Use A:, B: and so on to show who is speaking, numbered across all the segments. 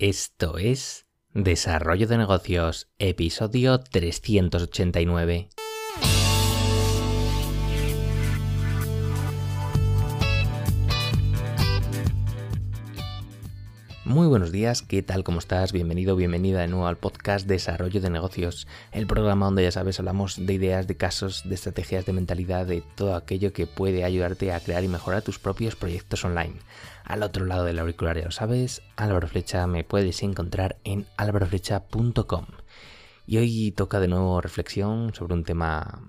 A: Esto es Desarrollo de Negocios, episodio 389. Muy buenos días, ¿qué tal? ¿Cómo estás? Bienvenido, bienvenida de nuevo al podcast Desarrollo de Negocios, el programa donde ya sabes hablamos de ideas, de casos, de estrategias, de mentalidad, de todo aquello que puede ayudarte a crear y mejorar tus propios proyectos online. Al otro lado del auricular ya lo sabes, Álvaro Flecha me puedes encontrar en álvaroflecha.com. Y hoy toca de nuevo reflexión sobre un tema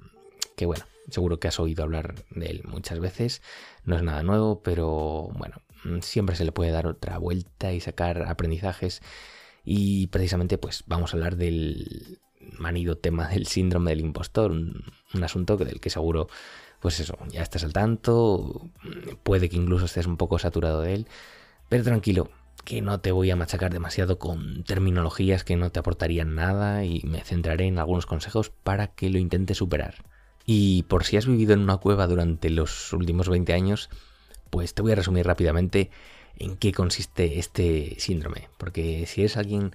A: que bueno, seguro que has oído hablar de él muchas veces, no es nada nuevo, pero bueno, siempre se le puede dar otra vuelta y sacar aprendizajes. Y precisamente pues vamos a hablar del manido tema del síndrome del impostor, un, asunto del que seguro pues eso, ya estás al tanto, puede que incluso estés un poco saturado de él, pero tranquilo, que no te voy a machacar demasiado con terminologías que no te aportarían nada y me centraré en algunos consejos para que lo intentes superar. Y por si has vivido en una cueva durante los últimos 20 años, pues te voy a resumir rápidamente en qué consiste este síndrome, porque si eres alguien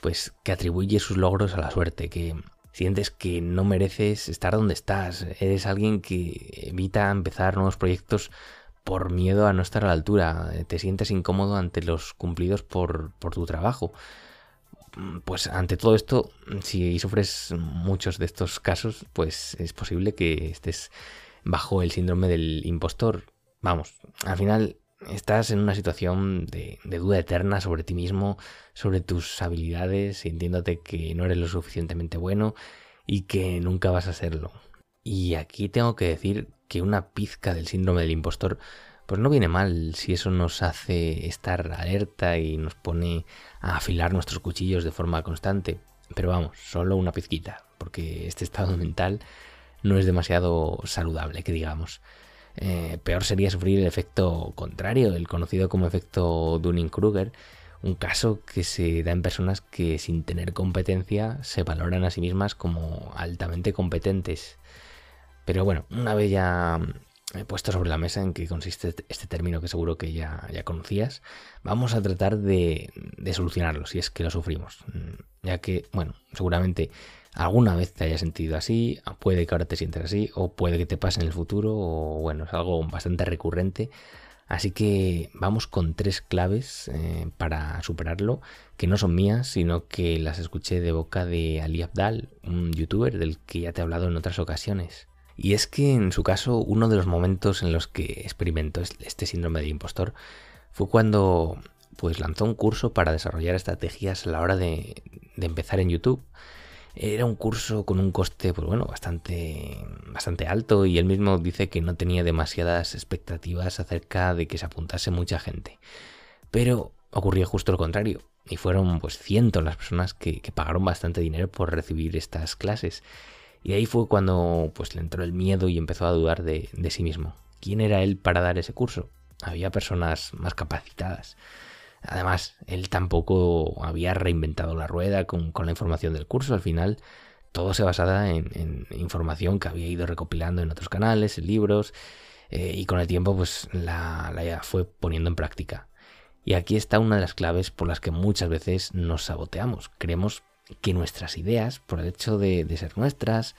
A: pues que atribuye sus logros a la suerte, que sientes que no mereces estar donde estás, eres alguien que evita empezar nuevos proyectos por miedo a no estar a la altura, te sientes incómodo ante los cumplidos por, por tu trabajo. Pues ante todo esto, si sufres muchos de estos casos, pues es posible que estés bajo el síndrome del impostor, Vamos, al final estás en una situación de, duda eterna sobre ti mismo, sobre tus habilidades, sintiéndote que no eres lo suficientemente bueno y que nunca vas a serlo. Y aquí tengo que decir que una pizca del síndrome del impostor pues no viene mal si eso nos hace estar alerta y nos pone a afilar nuestros cuchillos de forma constante. Pero vamos, solo una pizquita, porque este estado mental no es demasiado saludable, que digamos. Eh, peor sería sufrir el efecto contrario, el conocido como efecto Dunning-Kruger, un caso que se da en personas que sin tener competencia se valoran a sí mismas como altamente competentes. Pero bueno, una vez ya he puesto sobre la mesa en qué consiste este término que seguro que ya, ya conocías, vamos a tratar de, de solucionarlo si es que lo sufrimos. Ya que, bueno, seguramente alguna vez te haya sentido así, puede que ahora te sientas así, o puede que te pase en el futuro, o bueno, es algo bastante recurrente. Así que vamos con tres claves eh, para superarlo, que no son mías, sino que las escuché de boca de Ali Abdal, un youtuber del que ya te he hablado en otras ocasiones. Y es que en su caso, uno de los momentos en los que experimentó este síndrome de impostor fue cuando pues lanzó un curso para desarrollar estrategias a la hora de, de empezar en YouTube. Era un curso con un coste, pues bueno, bastante, bastante alto y él mismo dice que no tenía demasiadas expectativas acerca de que se apuntase mucha gente. Pero ocurrió justo lo contrario y fueron pues cientos las personas que, pagaron bastante dinero por recibir estas clases. Y ahí fue cuando pues le entró el miedo y empezó a dudar de sí mismo. ¿Quién era él para dar ese curso? Había personas más capacitadas. Además, él tampoco había reinventado la rueda con, la información del curso. Al final, todo se basaba en, información que había ido recopilando en otros canales, en libros, eh, y con el tiempo pues la, la fue poniendo en práctica. Y aquí está una de las claves por las que muchas veces nos saboteamos. Creemos que nuestras ideas, por el hecho de, ser nuestras,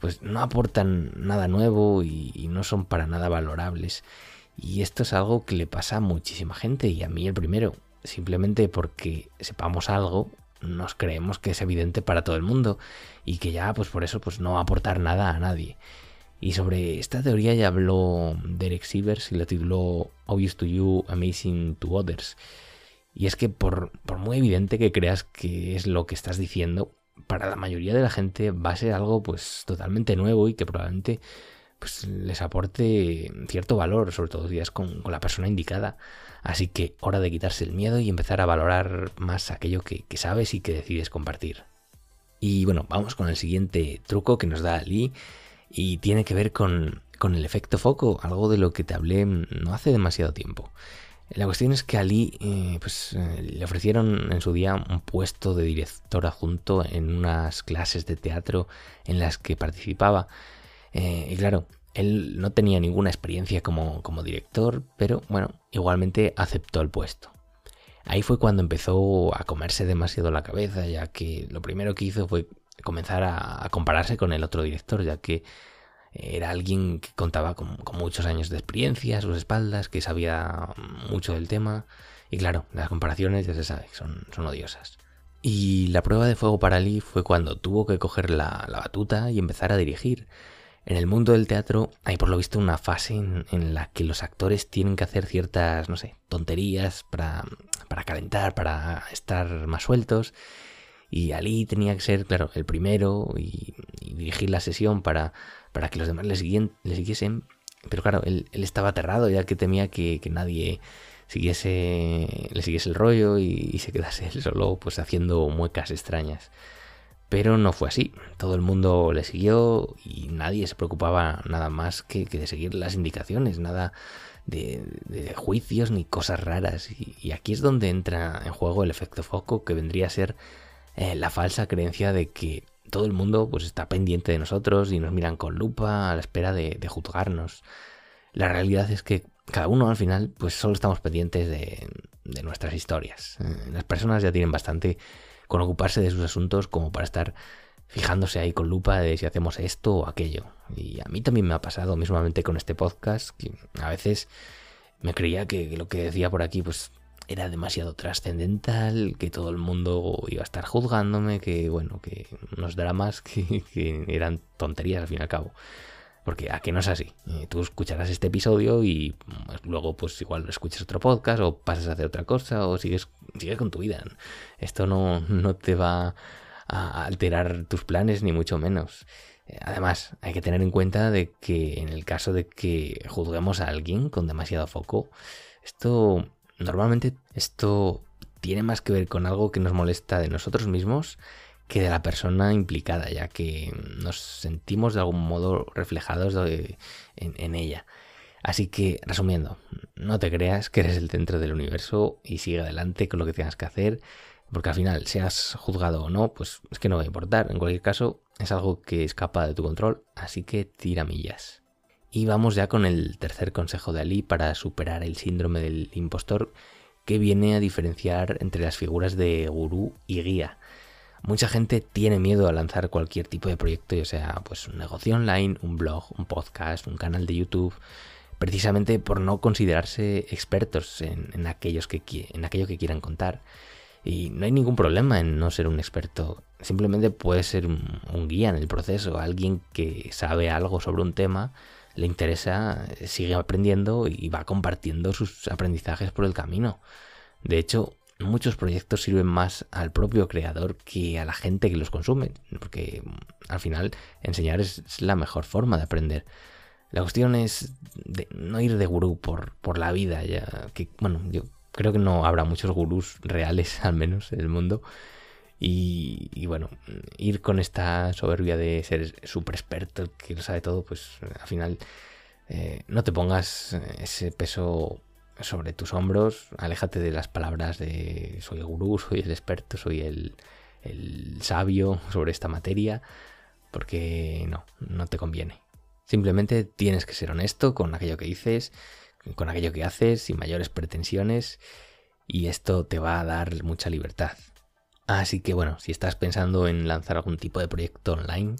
A: pues no aportan nada nuevo y no son para nada valorables. Y esto es algo que le pasa a muchísima gente y a mí el primero. Simplemente porque sepamos algo, nos creemos que es evidente para todo el mundo y que ya pues por eso pues no va a aportar nada a nadie. Y sobre esta teoría ya habló Derek Sivers y la tituló Obvious to You, Amazing to Others. Y es que por, por muy evidente que creas que es lo que estás diciendo, para la mayoría de la gente va a ser algo pues totalmente nuevo y que probablemente pues les aporte cierto valor, sobre todo si es con, la persona indicada. Así que hora de quitarse el miedo y empezar a valorar más aquello que, sabes y que decides compartir. Y bueno, vamos con el siguiente truco que nos da Ali y tiene que ver con, el efecto foco, algo de lo que te hablé no hace demasiado tiempo. La cuestión es que a Ali eh, pues, eh, le ofrecieron en su día un puesto de director adjunto en unas clases de teatro en las que participaba eh, y claro, él no tenía ninguna experiencia como, director, pero bueno, igualmente aceptó el puesto. Ahí fue cuando empezó a comerse demasiado la cabeza, ya que lo primero que hizo fue comenzar a, compararse con el otro director, ya que era alguien que contaba con, muchos años de experiencia a sus espaldas, que sabía mucho del tema. Y claro, las comparaciones ya se sabe, son, son odiosas. Y la prueba de fuego para Lee fue cuando tuvo que coger la, batuta y empezar a dirigir. En el mundo del teatro hay por lo visto una fase en, la que los actores tienen que hacer ciertas, no sé, tonterías para, para calentar, para estar más sueltos. Y Ali tenía que ser, claro, el primero y, dirigir la sesión para, para que los demás le, siguiesen. Pero claro, él, estaba aterrado ya que temía que, que nadie siguiese, le siguiese el rollo y, se quedase él solo pues haciendo muecas extrañas. Pero no fue así, todo el mundo le siguió y nadie se preocupaba nada más que, de seguir las indicaciones, nada de, juicios ni cosas raras. Y, aquí es donde entra en juego el efecto foco que vendría a ser eh, la falsa creencia de que todo el mundo pues está pendiente de nosotros y nos miran con lupa a la espera de juzgarnos. La realidad es que cada uno al final, pues solo estamos pendientes de, nuestras historias. Eh, las personas ya tienen bastante con ocuparse de sus asuntos como para estar fijándose ahí con lupa de si hacemos esto o aquello. Y a mí también me ha pasado mismamente con este podcast, que a veces me creía que lo que decía por aquí pues era demasiado trascendental, que todo el mundo iba a estar juzgándome, que bueno, que unos dramas que, que eran tonterías al fin y al cabo. Porque a que no es así. Tú escucharás este episodio y pues, luego pues igual escuchas otro podcast o pasas a hacer otra cosa o sigues, sigues con tu vida. Esto no, no te va a alterar tus planes ni mucho menos. Además, hay que tener en cuenta de que en el caso de que juzguemos a alguien con demasiado foco, esto normalmente esto tiene más que ver con algo que nos molesta de nosotros mismos que de la persona implicada, ya que nos sentimos de algún modo reflejados en, ella. Así que, resumiendo, no te creas que eres el centro del universo y sigue adelante con lo que tengas que hacer, porque al final, seas juzgado o no, pues es que no va a importar. En cualquier caso, es algo que escapa de tu control, así que tira millas. Y vamos ya con el tercer consejo de Ali para superar el síndrome del impostor, que viene a diferenciar entre las figuras de gurú y guía. Mucha gente tiene miedo a lanzar cualquier tipo de proyecto, ya sea pues un negocio online, un blog, un podcast, un canal de YouTube, precisamente por no considerarse expertos en, aquellos que, en aquello que quieran contar. Y no hay ningún problema en no ser un experto, simplemente puedes ser un, un guía en el proceso, alguien que sabe algo sobre un tema, le interesa, sigue aprendiendo y va compartiendo sus aprendizajes por el camino. De hecho, muchos proyectos sirven más al propio creador que a la gente que los consume, porque mm, al final enseñar es la mejor forma de aprender. La cuestión es no ir de gurú por, por la vida, ya que, bueno, yo creo que no habrá muchos gurús reales, al menos, en el mundo. Y, bueno, ir con esta soberbia de ser súper experto, que lo sabe todo, pues al final eh, no te pongas ese peso sobre tus hombros, aléjate de las palabras de soy el gurú, soy el experto, soy el, el sabio sobre esta materia, porque no, no te conviene. Simplemente tienes que ser honesto con aquello que dices, con aquello que haces, sin mayores pretensiones, y esto te va a dar mucha libertad. Así que bueno, si estás pensando en lanzar algún tipo de proyecto online,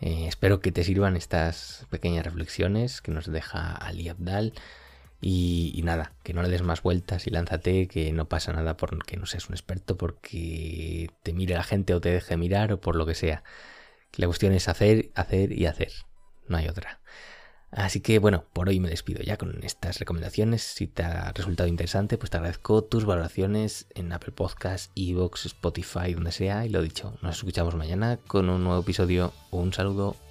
A: eh, espero que te sirvan estas pequeñas reflexiones que nos deja Ali Abdal y, nada, que no le des más vueltas y lánzate, que no pasa nada porque no seas un experto, porque te mire la gente o te deje mirar o por lo que sea. La cuestión es hacer, hacer y hacer. No hay otra. Así que bueno, por hoy me despido ya con estas recomendaciones. Si te ha resultado interesante, pues te agradezco tus valoraciones en Apple Podcasts, Evox, Spotify, donde sea. Y lo dicho, nos escuchamos mañana con un nuevo episodio. Un saludo.